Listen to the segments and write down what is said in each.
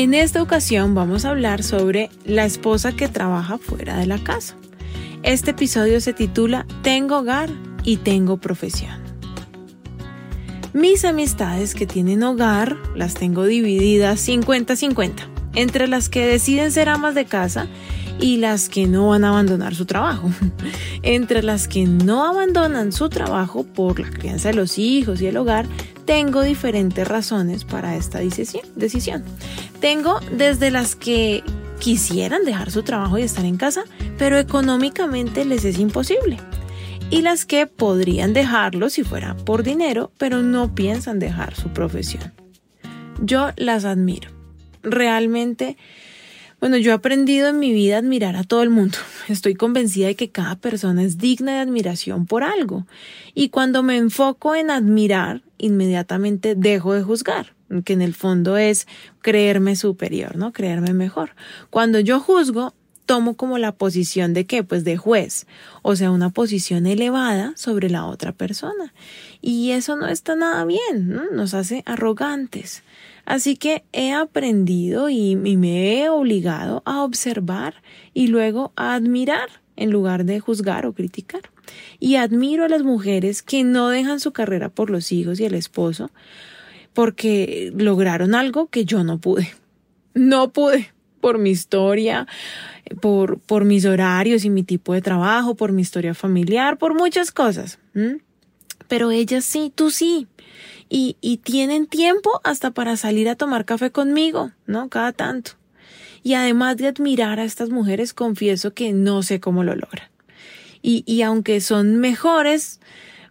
En esta ocasión vamos a hablar sobre la esposa que trabaja fuera de la casa. Este episodio se titula Tengo hogar y tengo profesión. Mis amistades que tienen hogar las tengo divididas 50-50, entre las que deciden ser amas de casa y las que no van a abandonar su trabajo. Entre las que no abandonan su trabajo por la crianza de los hijos y el hogar, tengo diferentes razones para esta decisión. Tengo desde las que quisieran dejar su trabajo y estar en casa, pero económicamente les es imposible. Y las que podrían dejarlo si fuera por dinero, pero no piensan dejar su profesión. Yo las admiro. Realmente bueno, yo he aprendido en mi vida a admirar a todo el mundo. Estoy convencida de que cada persona es digna de admiración por algo. Y cuando me enfoco en admirar, inmediatamente dejo de juzgar, que en el fondo es creerme superior, ¿no? Creerme mejor. Cuando yo juzgo, tomo como la posición de qué? Pues de juez, o sea, una posición elevada sobre la otra persona. Y eso no está nada bien, ¿no? nos hace arrogantes. Así que he aprendido y, me he obligado a observar y luego a admirar en lugar de juzgar o criticar. Y admiro a las mujeres que no dejan su carrera por los hijos y el esposo porque lograron algo que yo no pude. No pude por mi historia, por, por mis horarios y mi tipo de trabajo, por mi historia familiar, por muchas cosas. Pero ellas sí, tú sí y, y tienen tiempo hasta para salir a tomar café conmigo, ¿no? Cada tanto. Y además de admirar a estas mujeres, confieso que no sé cómo lo logran. Y, y aunque son mejores,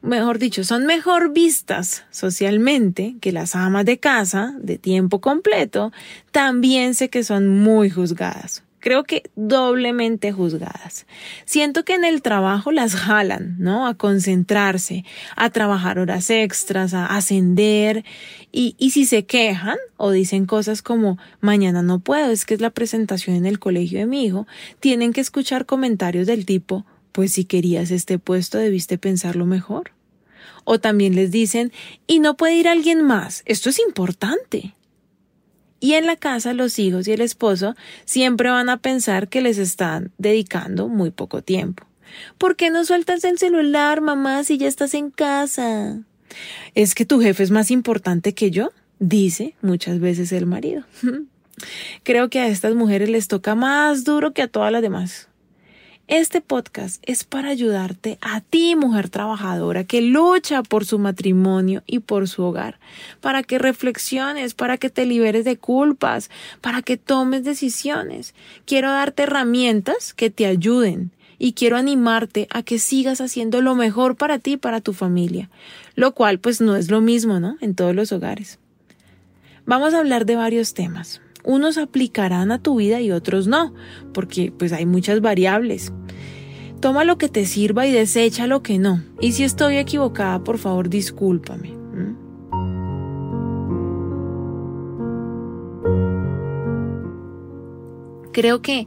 mejor dicho, son mejor vistas socialmente que las amas de casa de tiempo completo, también sé que son muy juzgadas creo que doblemente juzgadas. Siento que en el trabajo las jalan, ¿no? A concentrarse, a trabajar horas extras, a ascender. Y, y si se quejan o dicen cosas como mañana no puedo, es que es la presentación en el colegio de mi hijo, tienen que escuchar comentarios del tipo, pues si querías este puesto debiste pensarlo mejor. O también les dicen, y no puede ir alguien más, esto es importante. Y en la casa los hijos y el esposo siempre van a pensar que les están dedicando muy poco tiempo. ¿Por qué no sueltas el celular, mamá, si ya estás en casa? ¿Es que tu jefe es más importante que yo? dice muchas veces el marido. Creo que a estas mujeres les toca más duro que a todas las demás. Este podcast es para ayudarte a ti, mujer trabajadora, que lucha por su matrimonio y por su hogar, para que reflexiones, para que te liberes de culpas, para que tomes decisiones. Quiero darte herramientas que te ayuden y quiero animarte a que sigas haciendo lo mejor para ti y para tu familia, lo cual pues no es lo mismo, ¿no? En todos los hogares. Vamos a hablar de varios temas unos aplicarán a tu vida y otros no, porque pues hay muchas variables. Toma lo que te sirva y desecha lo que no. Y si estoy equivocada, por favor, discúlpame. Creo que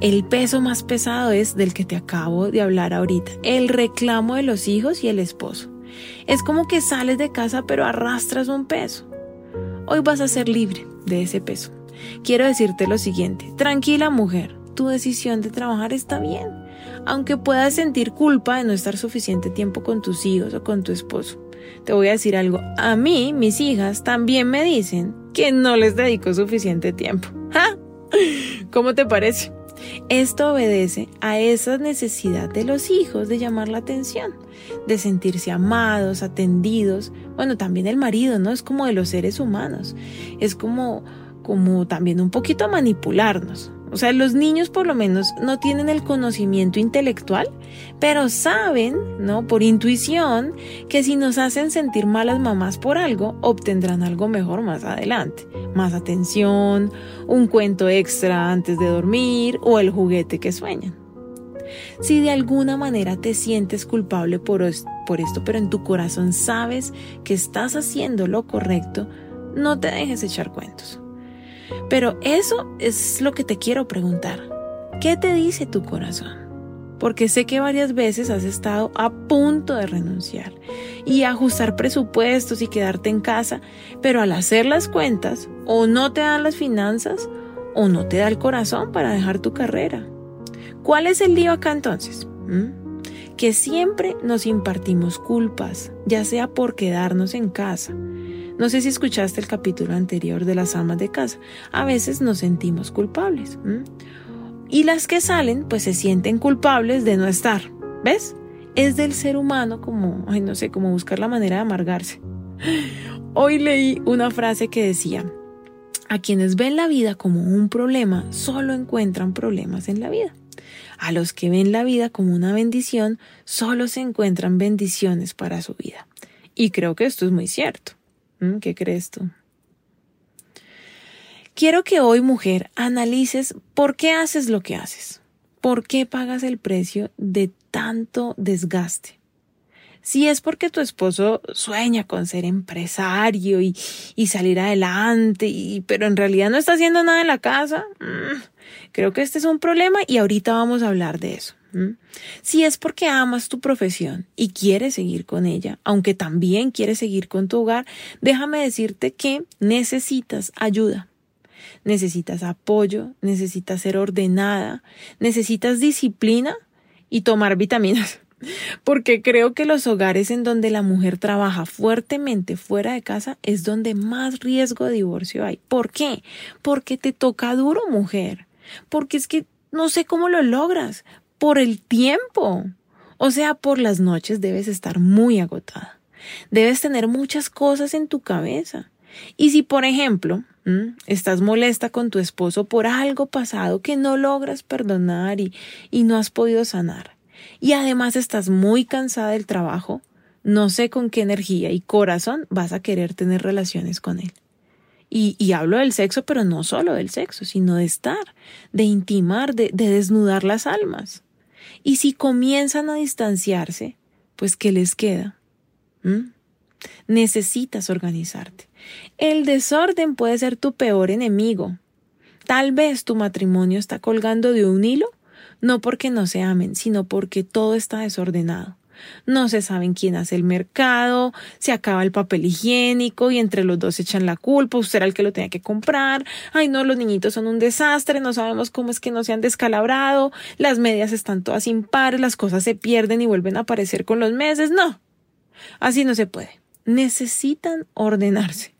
el peso más pesado es del que te acabo de hablar ahorita, el reclamo de los hijos y el esposo. Es como que sales de casa pero arrastras un peso. Hoy vas a ser libre de ese peso. Quiero decirte lo siguiente, tranquila mujer, tu decisión de trabajar está bien, aunque puedas sentir culpa de no estar suficiente tiempo con tus hijos o con tu esposo. Te voy a decir algo, a mí mis hijas también me dicen que no les dedico suficiente tiempo. ¿Cómo te parece? Esto obedece a esa necesidad de los hijos de llamar la atención, de sentirse amados, atendidos. Bueno, también el marido, ¿no? Es como de los seres humanos. Es como como también un poquito manipularnos. O sea, los niños por lo menos no tienen el conocimiento intelectual, pero saben, ¿no? Por intuición, que si nos hacen sentir malas mamás por algo, obtendrán algo mejor más adelante. Más atención, un cuento extra antes de dormir o el juguete que sueñan. Si de alguna manera te sientes culpable por, por esto, pero en tu corazón sabes que estás haciendo lo correcto, no te dejes echar cuentos. Pero eso es lo que te quiero preguntar. ¿Qué te dice tu corazón? Porque sé que varias veces has estado a punto de renunciar y ajustar presupuestos y quedarte en casa, pero al hacer las cuentas o no te dan las finanzas o no te da el corazón para dejar tu carrera. ¿Cuál es el lío acá entonces? ¿Mm? Que siempre nos impartimos culpas, ya sea por quedarnos en casa, no sé si escuchaste el capítulo anterior de las amas de casa. A veces nos sentimos culpables. Y las que salen, pues se sienten culpables de no estar. ¿Ves? Es del ser humano como, ay, no sé, como buscar la manera de amargarse. Hoy leí una frase que decía, a quienes ven la vida como un problema, solo encuentran problemas en la vida. A los que ven la vida como una bendición, solo se encuentran bendiciones para su vida. Y creo que esto es muy cierto. Mm, ¿Qué crees tú? Quiero que hoy, mujer, analices por qué haces lo que haces. ¿Por qué pagas el precio de tanto desgaste? Si es porque tu esposo sueña con ser empresario y, salir adelante, pero en realidad no está haciendo nada en la casa, mm, creo que este es un problema y ahorita vamos a hablar de eso. Si es porque amas tu profesión y quieres seguir con ella, aunque también quieres seguir con tu hogar, déjame decirte que necesitas ayuda. Necesitas apoyo, necesitas ser ordenada, necesitas disciplina y tomar vitaminas. Porque creo que los hogares en donde la mujer trabaja fuertemente fuera de casa es donde más riesgo de divorcio hay. ¿Por qué? Porque te toca duro, mujer. Porque es que no sé cómo lo logras, por el tiempo. O sea, por las noches debes estar muy agotada. Debes tener muchas cosas en tu cabeza. Y si, por ejemplo, estás molesta con tu esposo por algo pasado que no logras perdonar y, y no has podido sanar, y además estás muy cansada del trabajo, no sé con qué energía y corazón vas a querer tener relaciones con él. Y, hablo del sexo, pero no solo del sexo, sino de estar, de intimar, de desnudar las almas. Y si comienzan a distanciarse, pues ¿qué les queda? ¿Mm? Necesitas organizarte. El desorden puede ser tu peor enemigo. Tal vez tu matrimonio está colgando de un hilo, no porque no se amen, sino porque todo está desordenado no se saben quién hace el mercado, se acaba el papel higiénico y entre los dos echan la culpa, usted era el que lo tenía que comprar, ay no, los niñitos son un desastre, no sabemos cómo es que no se han descalabrado, las medias están todas impares, las cosas se pierden y vuelven a aparecer con los meses, no, así no se puede. Necesitan ordenarse.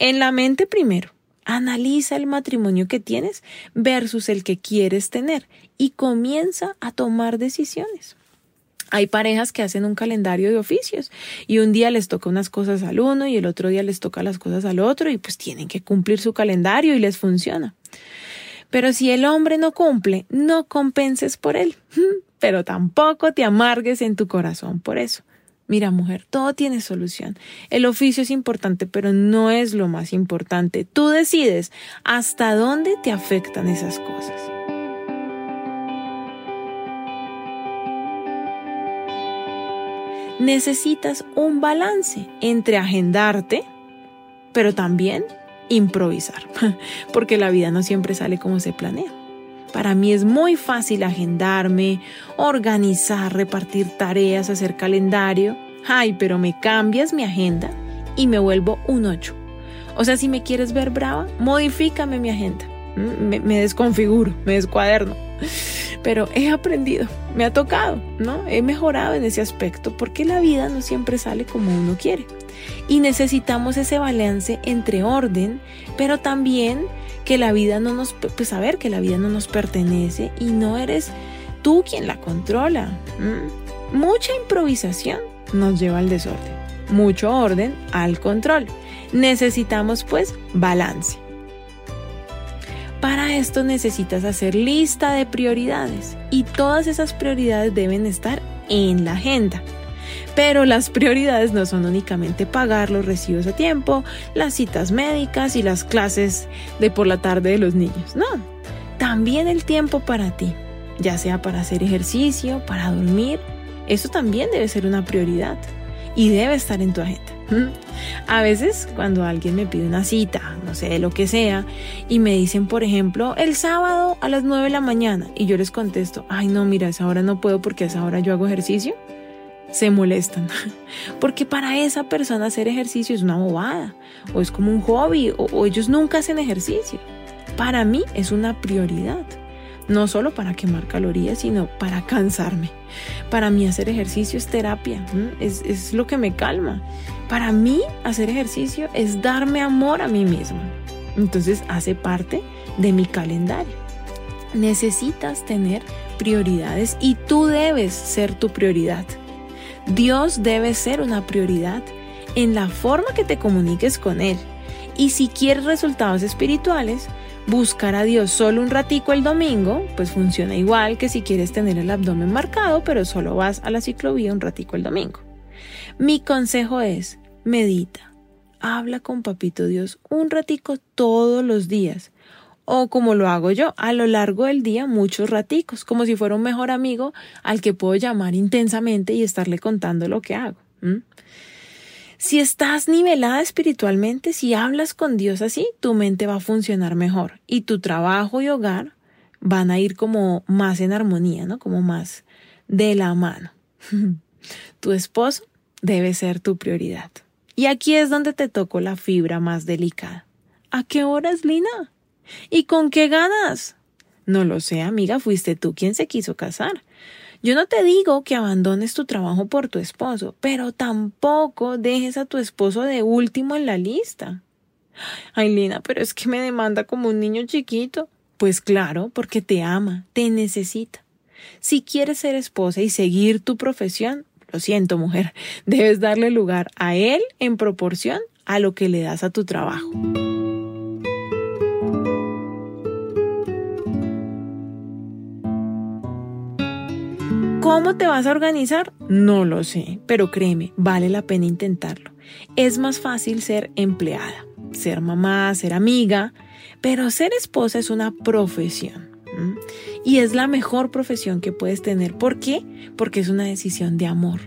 En la mente primero, analiza el matrimonio que tienes versus el que quieres tener y comienza a tomar decisiones. Hay parejas que hacen un calendario de oficios y un día les toca unas cosas al uno y el otro día les toca las cosas al otro y pues tienen que cumplir su calendario y les funciona. Pero si el hombre no cumple, no compenses por él, pero tampoco te amargues en tu corazón por eso. Mira, mujer, todo tiene solución. El oficio es importante, pero no es lo más importante. Tú decides hasta dónde te afectan esas cosas. Necesitas un balance entre agendarte, pero también improvisar, porque la vida no siempre sale como se planea. Para mí es muy fácil agendarme, organizar, repartir tareas, hacer calendario. Ay, pero me cambias mi agenda y me vuelvo un 8. O sea, si me quieres ver brava, modifícame mi agenda. Mm, me, me desconfiguro, me descuaderno pero he aprendido, me ha tocado, ¿no? He mejorado en ese aspecto porque la vida no siempre sale como uno quiere. Y necesitamos ese balance entre orden, pero también que la vida no nos, pues saber que la vida no nos pertenece y no eres tú quien la controla. Mucha improvisación nos lleva al desorden, mucho orden al control. Necesitamos pues balance. Esto necesitas hacer lista de prioridades y todas esas prioridades deben estar en la agenda. Pero las prioridades no son únicamente pagar los recibos a tiempo, las citas médicas y las clases de por la tarde de los niños. No, también el tiempo para ti, ya sea para hacer ejercicio, para dormir, eso también debe ser una prioridad y debe estar en tu agenda. A veces cuando alguien me pide una cita, no sé, de lo que sea, y me dicen, por ejemplo, el sábado a las 9 de la mañana, y yo les contesto, ay no, mira, a esa hora no puedo porque a esa hora yo hago ejercicio, se molestan. Porque para esa persona hacer ejercicio es una bobada, o es como un hobby, o, o ellos nunca hacen ejercicio. Para mí es una prioridad no solo para quemar calorías, sino para cansarme. Para mí hacer ejercicio es terapia, es, lo que me calma. Para mí hacer ejercicio es darme amor a mí misma. Entonces hace parte de mi calendario. Necesitas tener prioridades y tú debes ser tu prioridad. Dios debe ser una prioridad en la forma que te comuniques con Él. Y si quieres resultados espirituales, buscar a Dios solo un ratico el domingo, pues funciona igual que si quieres tener el abdomen marcado, pero solo vas a la ciclovía un ratico el domingo. Mi consejo es, medita, habla con Papito Dios un ratico todos los días. O como lo hago yo, a lo largo del día muchos raticos, como si fuera un mejor amigo al que puedo llamar intensamente y estarle contando lo que hago. Si estás nivelada espiritualmente, si hablas con Dios así, tu mente va a funcionar mejor y tu trabajo y hogar van a ir como más en armonía, ¿no? Como más de la mano. tu esposo debe ser tu prioridad. Y aquí es donde te toco la fibra más delicada. ¿A qué horas, Lina? ¿Y con qué ganas? No lo sé, amiga, fuiste tú quien se quiso casar. Yo no te digo que abandones tu trabajo por tu esposo, pero tampoco dejes a tu esposo de último en la lista. Ay, Lina, pero es que me demanda como un niño chiquito. Pues claro, porque te ama, te necesita. Si quieres ser esposa y seguir tu profesión, lo siento, mujer, debes darle lugar a él en proporción a lo que le das a tu trabajo. ¿Cómo te vas a organizar? No lo sé, pero créeme, vale la pena intentarlo. Es más fácil ser empleada, ser mamá, ser amiga, pero ser esposa es una profesión. Y es la mejor profesión que puedes tener. ¿Por qué? Porque es una decisión de amor.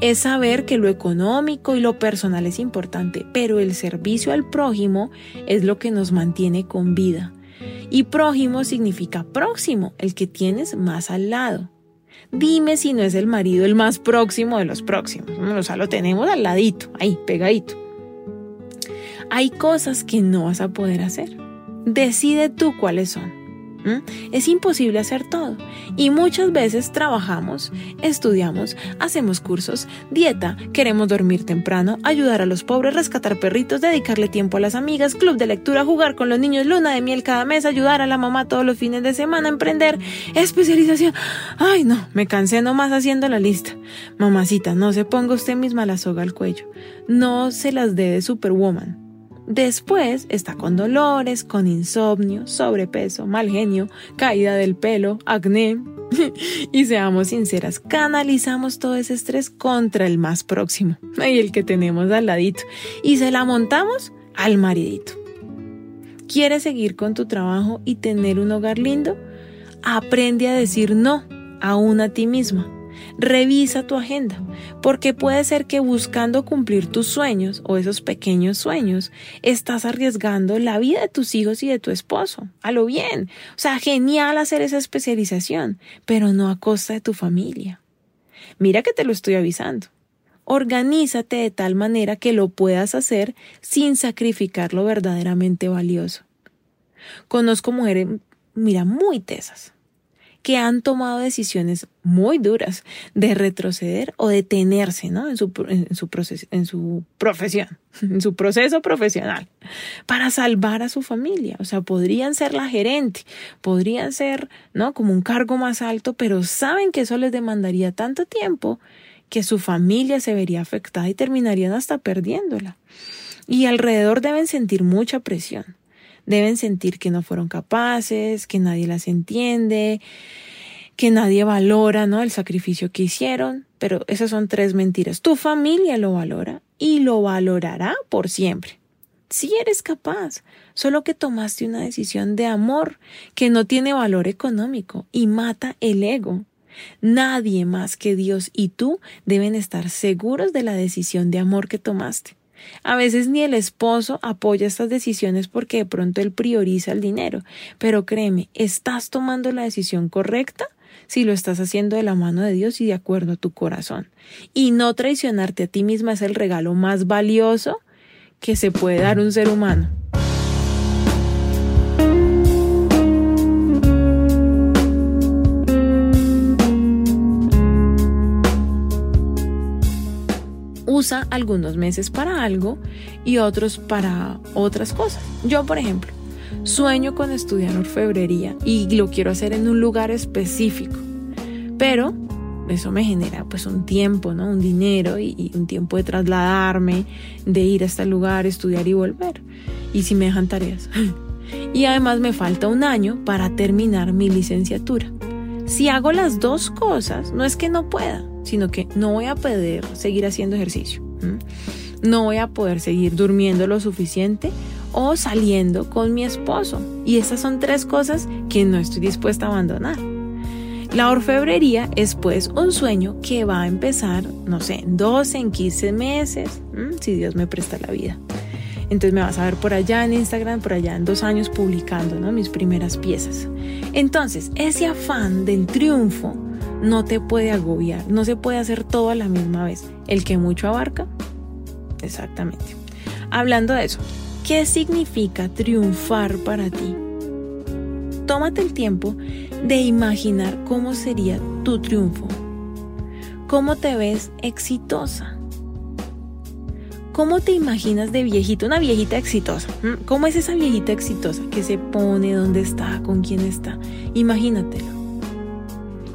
Es saber que lo económico y lo personal es importante, pero el servicio al prójimo es lo que nos mantiene con vida. Y prójimo significa próximo, el que tienes más al lado. Dime si no es el marido el más próximo de los próximos. O sea, lo tenemos al ladito, ahí, pegadito. Hay cosas que no vas a poder hacer. Decide tú cuáles son. Es imposible hacer todo y muchas veces trabajamos, estudiamos, hacemos cursos, dieta, queremos dormir temprano, ayudar a los pobres, rescatar perritos, dedicarle tiempo a las amigas, club de lectura, jugar con los niños, luna de miel cada mes, ayudar a la mamá todos los fines de semana, emprender, especialización. Ay, no, me cansé nomás haciendo la lista. Mamacita, no se ponga usted misma la soga al cuello. No se las dé de Superwoman. Después está con dolores, con insomnio, sobrepeso, mal genio, caída del pelo, acné. y seamos sinceras, canalizamos todo ese estrés contra el más próximo, y el que tenemos al ladito, y se la montamos al maridito. ¿Quieres seguir con tu trabajo y tener un hogar lindo? Aprende a decir no, aún a ti misma Revisa tu agenda, porque puede ser que buscando cumplir tus sueños o esos pequeños sueños, estás arriesgando la vida de tus hijos y de tu esposo. A lo bien. O sea, genial hacer esa especialización, pero no a costa de tu familia. Mira que te lo estoy avisando. Organízate de tal manera que lo puedas hacer sin sacrificar lo verdaderamente valioso. Conozco mujeres, mira, muy tesas, que han tomado decisiones muy duras de retroceder o detenerse ¿no? en, su, en, su proceso, en su profesión, en su proceso profesional, para salvar a su familia. O sea, podrían ser la gerente, podrían ser ¿no? como un cargo más alto, pero saben que eso les demandaría tanto tiempo que su familia se vería afectada y terminarían hasta perdiéndola. Y alrededor deben sentir mucha presión Deben sentir que no fueron capaces, que nadie las entiende, que nadie valora, ¿no? El sacrificio que hicieron, pero esas son tres mentiras. Tu familia lo valora y lo valorará por siempre. Si eres capaz, solo que tomaste una decisión de amor que no tiene valor económico y mata el ego. Nadie más que Dios y tú deben estar seguros de la decisión de amor que tomaste. A veces ni el esposo apoya estas decisiones porque de pronto él prioriza el dinero, pero créeme, ¿estás tomando la decisión correcta? si lo estás haciendo de la mano de Dios y de acuerdo a tu corazón. Y no traicionarte a ti misma es el regalo más valioso que se puede dar un ser humano. Usa algunos meses para algo y otros para otras cosas. Yo, por ejemplo, Sueño con estudiar orfebrería y lo quiero hacer en un lugar específico. Pero eso me genera pues un tiempo, ¿no? Un dinero y, un tiempo de trasladarme, de ir a este lugar, estudiar y volver. Y si me dejan tareas. y además me falta un año para terminar mi licenciatura. Si hago las dos cosas, no es que no pueda, sino que no voy a poder seguir haciendo ejercicio. No voy a poder seguir durmiendo lo suficiente o saliendo con mi esposo. Y esas son tres cosas que no estoy dispuesta a abandonar. La orfebrería es pues un sueño que va a empezar, no sé, en 12, en 15 meses, si Dios me presta la vida. Entonces me vas a ver por allá en Instagram, por allá en dos años publicando mis primeras piezas. Entonces, ese afán del triunfo no te puede agobiar, no se puede hacer todo a la misma vez. El que mucho abarca, exactamente. Hablando de eso, ¿Qué significa triunfar para ti? Tómate el tiempo de imaginar cómo sería tu triunfo. ¿Cómo te ves exitosa? ¿Cómo te imaginas de viejito? Una viejita exitosa. ¿Cómo es esa viejita exitosa que se pone, dónde está, con quién está? Imagínatelo.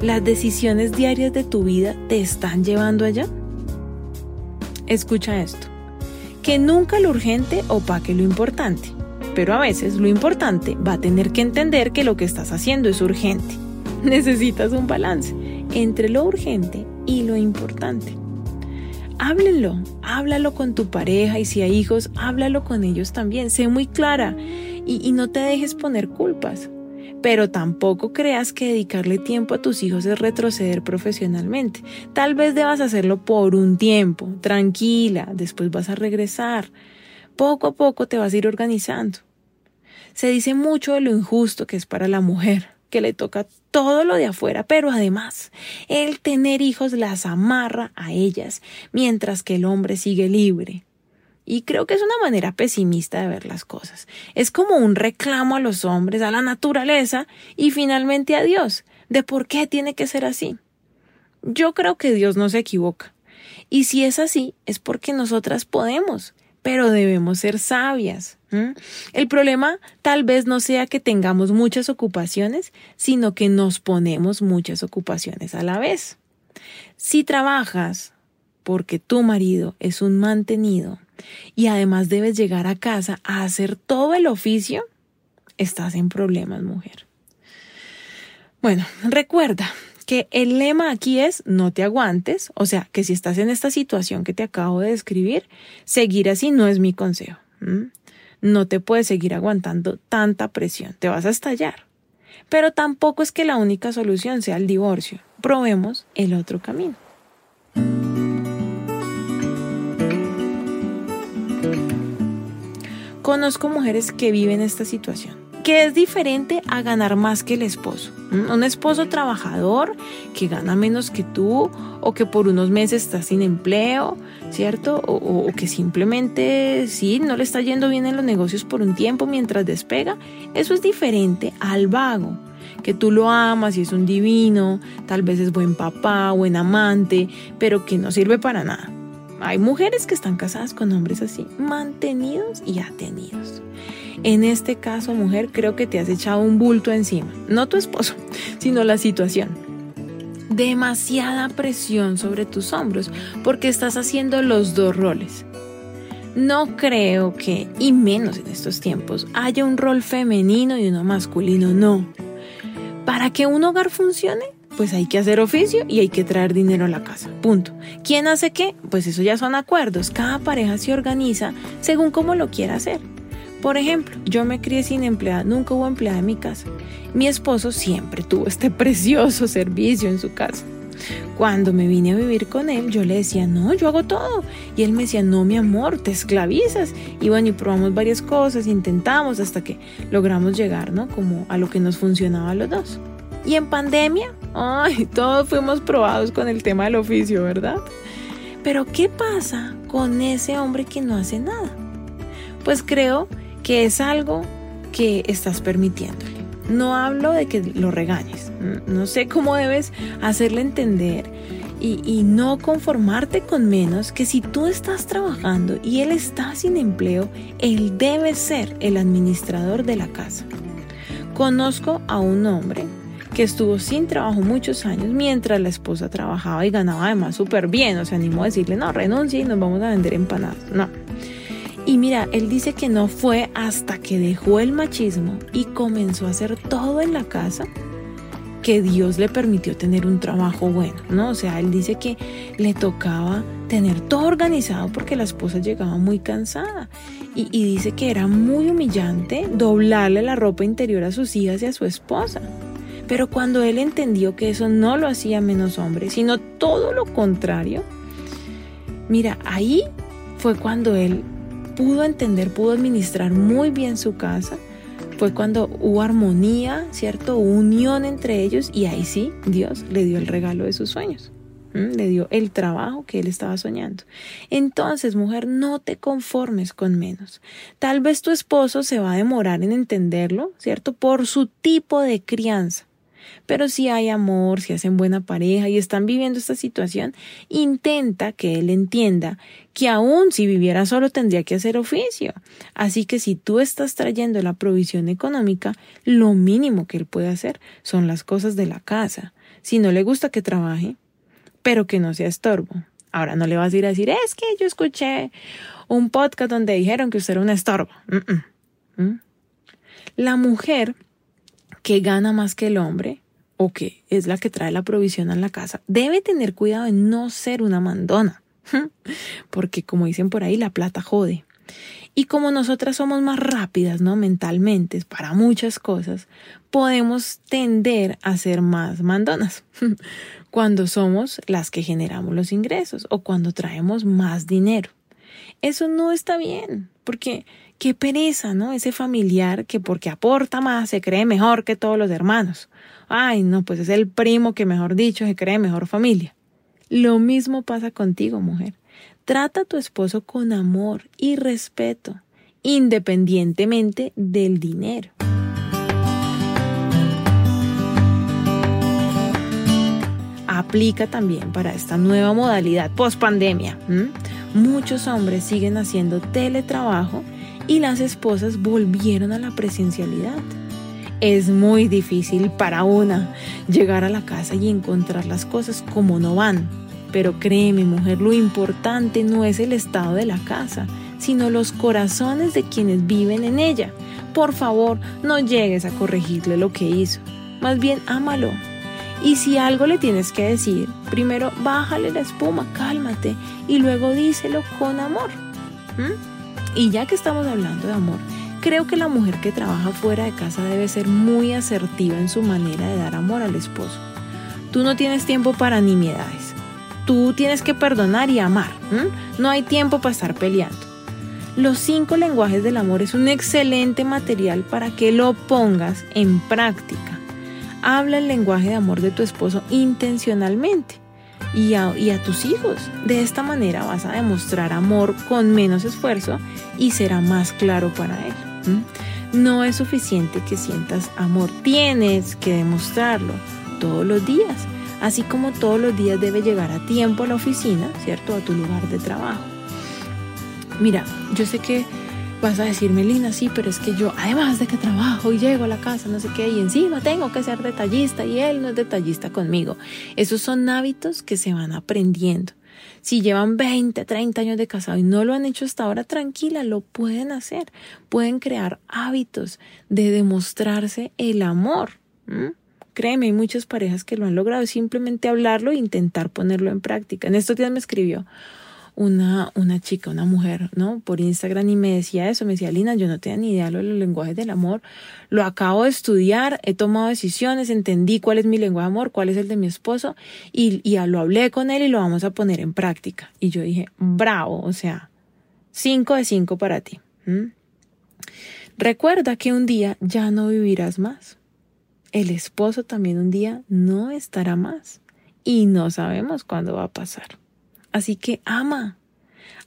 ¿Las decisiones diarias de tu vida te están llevando allá? Escucha esto que nunca lo urgente opaque lo importante, pero a veces lo importante va a tener que entender que lo que estás haciendo es urgente. Necesitas un balance entre lo urgente y lo importante. Háblenlo, háblalo con tu pareja y si hay hijos, háblalo con ellos también. Sé muy clara y, y no te dejes poner culpas pero tampoco creas que dedicarle tiempo a tus hijos es retroceder profesionalmente. Tal vez debas hacerlo por un tiempo, tranquila, después vas a regresar. Poco a poco te vas a ir organizando. Se dice mucho de lo injusto que es para la mujer, que le toca todo lo de afuera, pero además el tener hijos las amarra a ellas, mientras que el hombre sigue libre. Y creo que es una manera pesimista de ver las cosas. Es como un reclamo a los hombres, a la naturaleza y finalmente a Dios, de por qué tiene que ser así. Yo creo que Dios no se equivoca. Y si es así, es porque nosotras podemos, pero debemos ser sabias. El problema tal vez no sea que tengamos muchas ocupaciones, sino que nos ponemos muchas ocupaciones a la vez. Si trabajas porque tu marido es un mantenido, y además debes llegar a casa a hacer todo el oficio, estás en problemas, mujer. Bueno, recuerda que el lema aquí es no te aguantes, o sea, que si estás en esta situación que te acabo de describir, seguir así no es mi consejo. No te puedes seguir aguantando tanta presión, te vas a estallar. Pero tampoco es que la única solución sea el divorcio. Probemos el otro camino. Conozco mujeres que viven esta situación, que es diferente a ganar más que el esposo. Un esposo trabajador que gana menos que tú o que por unos meses está sin empleo, ¿cierto? O, o, que simplemente sí, no le está yendo bien en los negocios por un tiempo mientras despega. Eso es diferente al vago, que tú lo amas y es un divino, tal vez es buen papá, buen amante, pero que no sirve para nada. Hay mujeres que están casadas con hombres así, mantenidos y atenidos. En este caso, mujer, creo que te has echado un bulto encima. No tu esposo, sino la situación. Demasiada presión sobre tus hombros porque estás haciendo los dos roles. No creo que, y menos en estos tiempos, haya un rol femenino y uno masculino, no. Para que un hogar funcione, pues hay que hacer oficio y hay que traer dinero a la casa. Punto. ¿Quién hace qué? Pues eso ya son acuerdos. Cada pareja se organiza según cómo lo quiera hacer. Por ejemplo, yo me crié sin empleada, nunca hubo empleada en mi casa. Mi esposo siempre tuvo este precioso servicio en su casa. Cuando me vine a vivir con él, yo le decía, no, yo hago todo. Y él me decía, no, mi amor, te esclavizas. Y bueno, y probamos varias cosas, intentamos hasta que logramos llegar, ¿no? Como a lo que nos funcionaba a los dos. Y en pandemia, ay, todos fuimos probados con el tema del oficio, ¿verdad? Pero ¿qué pasa con ese hombre que no hace nada? Pues creo que es algo que estás permitiéndole. No hablo de que lo regañes, no sé cómo debes hacerle entender y, y, no conformarte con menos que si tú estás trabajando y él está sin empleo, él debe ser el administrador de la casa. Conozco a un hombre que estuvo sin trabajo muchos años mientras la esposa trabajaba y ganaba además súper bien. O sea, animó a decirle, no, renuncie y nos vamos a vender empanadas. No. Y mira, él dice que no fue hasta que dejó el machismo y comenzó a hacer todo en la casa que Dios le permitió tener un trabajo bueno, ¿no? O sea, él dice que le tocaba tener todo organizado porque la esposa llegaba muy cansada y, y, dice que era muy humillante doblarle la ropa interior a sus hijas y a su esposa. Pero cuando él entendió que eso no lo hacía menos hombre, sino todo lo contrario, mira, ahí fue cuando él pudo entender, pudo administrar muy bien su casa. Fue cuando hubo armonía, ¿cierto? Unión entre ellos y ahí sí, Dios le dio el regalo de sus sueños. Le dio el trabajo que él estaba soñando. Entonces, mujer, no te conformes con menos. Tal vez tu esposo se va a demorar en entenderlo, ¿cierto? Por su tipo de crianza. Pero si hay amor, si hacen buena pareja y están viviendo esta situación, intenta que él entienda que aún si viviera solo tendría que hacer oficio. Así que si tú estás trayendo la provisión económica, lo mínimo que él puede hacer son las cosas de la casa. Si no le gusta que trabaje, pero que no sea estorbo. Ahora no le vas a ir a decir, es que yo escuché un podcast donde dijeron que usted era un estorbo. ¿Mm? La mujer que gana más que el hombre o que es la que trae la provisión a la casa, debe tener cuidado de no ser una mandona, porque como dicen por ahí, la plata jode. Y como nosotras somos más rápidas, ¿no? Mentalmente, para muchas cosas, podemos tender a ser más mandonas cuando somos las que generamos los ingresos o cuando traemos más dinero. Eso no está bien, porque qué pereza, ¿no? Ese familiar que porque aporta más se cree mejor que todos los hermanos. Ay, no, pues es el primo que mejor dicho se cree mejor familia. Lo mismo pasa contigo, mujer. Trata a tu esposo con amor y respeto, independientemente del dinero. Aplica también para esta nueva modalidad post pandemia. Muchos hombres siguen haciendo teletrabajo y las esposas volvieron a la presencialidad. Es muy difícil para una llegar a la casa y encontrar las cosas como no van. Pero créeme, mujer, lo importante no es el estado de la casa, sino los corazones de quienes viven en ella. Por favor, no llegues a corregirle lo que hizo. Más bien, ámalo. Y si algo le tienes que decir, primero bájale la espuma, cálmate y luego díselo con amor. Y ya que estamos hablando de amor, creo que la mujer que trabaja fuera de casa debe ser muy asertiva en su manera de dar amor al esposo. Tú no tienes tiempo para nimiedades. Tú tienes que perdonar y amar. No hay tiempo para estar peleando. Los cinco lenguajes del amor es un excelente material para que lo pongas en práctica. Habla el lenguaje de amor de tu esposo intencionalmente y a, tus hijos. De esta manera vas a demostrar amor con menos esfuerzo y será más claro para él. No es suficiente que sientas amor, tienes que demostrarlo todos los días, así como todos los días debe llegar a tiempo a la oficina, ¿cierto? A tu lugar de trabajo. Mira, yo sé que vas a decirme, Lina, sí, pero es que yo, además de que trabajo y llego a la casa, no sé qué, y encima tengo que ser detallista y él no es detallista conmigo. Esos son hábitos que se van aprendiendo. Si llevan 20, 30 años de casado y no lo han hecho hasta ahora, tranquila, lo pueden hacer. Pueden crear hábitos de demostrarse el amor. Créeme, hay muchas parejas que lo han logrado, simplemente hablarlo e intentar ponerlo en práctica. En estos días me escribió una, una chica, una mujer, ¿no? Por Instagram y me decía eso, me decía, Lina, yo no tenía ni idea de los lenguajes del amor, lo acabo de estudiar, he tomado decisiones, entendí cuál es mi lenguaje de amor, cuál es el de mi esposo y, y lo hablé con él y lo vamos a poner en práctica. Y yo dije, bravo, o sea, cinco de cinco para ti. Recuerda que un día ya no vivirás más. El esposo también un día no estará más y no sabemos cuándo va a pasar. Así que ama.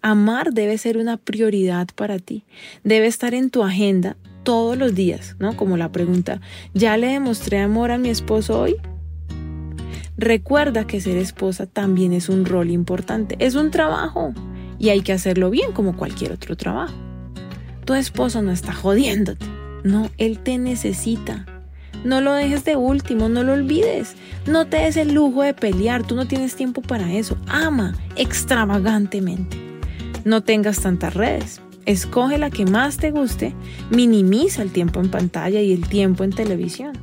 Amar debe ser una prioridad para ti. Debe estar en tu agenda todos los días, ¿no? Como la pregunta, ¿ya le demostré amor a mi esposo hoy? Recuerda que ser esposa también es un rol importante, es un trabajo y hay que hacerlo bien como cualquier otro trabajo. Tu esposo no está jodiéndote, no, él te necesita. No lo dejes de último, no lo olvides. No te des el lujo de pelear, tú no tienes tiempo para eso. Ama extravagantemente. No tengas tantas redes. Escoge la que más te guste, minimiza el tiempo en pantalla y el tiempo en televisión.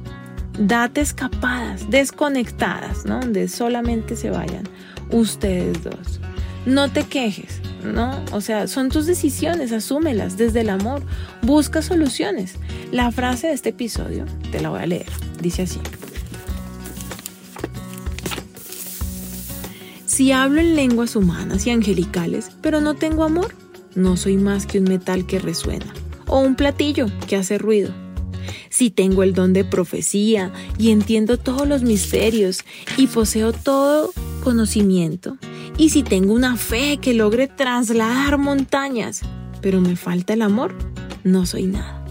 Date escapadas, desconectadas, ¿no? Donde solamente se vayan ustedes dos. No te quejes, ¿no? O sea, son tus decisiones, asúmelas desde el amor, busca soluciones. La frase de este episodio, te la voy a leer, dice así. Si hablo en lenguas humanas y angelicales, pero no tengo amor, no soy más que un metal que resuena o un platillo que hace ruido. Si tengo el don de profecía y entiendo todos los misterios y poseo todo conocimiento, y si tengo una fe que logre trasladar montañas, pero me falta el amor, no soy nada.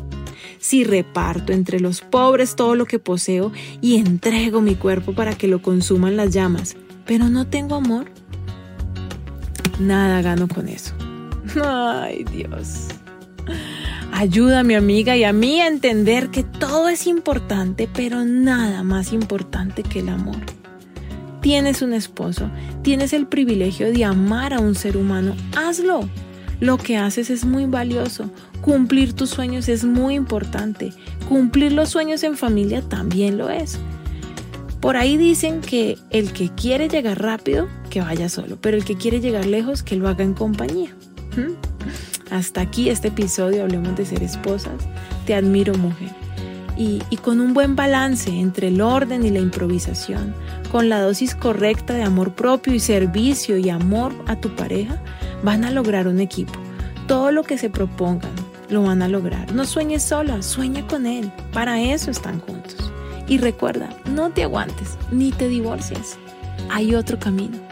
Si reparto entre los pobres todo lo que poseo y entrego mi cuerpo para que lo consuman las llamas, pero no tengo amor, nada gano con eso. Ay Dios. Ayuda a mi amiga y a mí a entender que todo es importante, pero nada más importante que el amor tienes un esposo, tienes el privilegio de amar a un ser humano, hazlo. Lo que haces es muy valioso. Cumplir tus sueños es muy importante. Cumplir los sueños en familia también lo es. Por ahí dicen que el que quiere llegar rápido, que vaya solo, pero el que quiere llegar lejos, que lo haga en compañía. ¿Mm? Hasta aquí este episodio, hablemos de ser esposas. Te admiro mujer y, con un buen balance entre el orden y la improvisación, con la dosis correcta de amor propio y servicio y amor a tu pareja, van a lograr un equipo. Todo lo que se propongan lo van a lograr. No sueñes sola, sueña con él. Para eso están juntos. Y recuerda, no te aguantes ni te divorcies. Hay otro camino.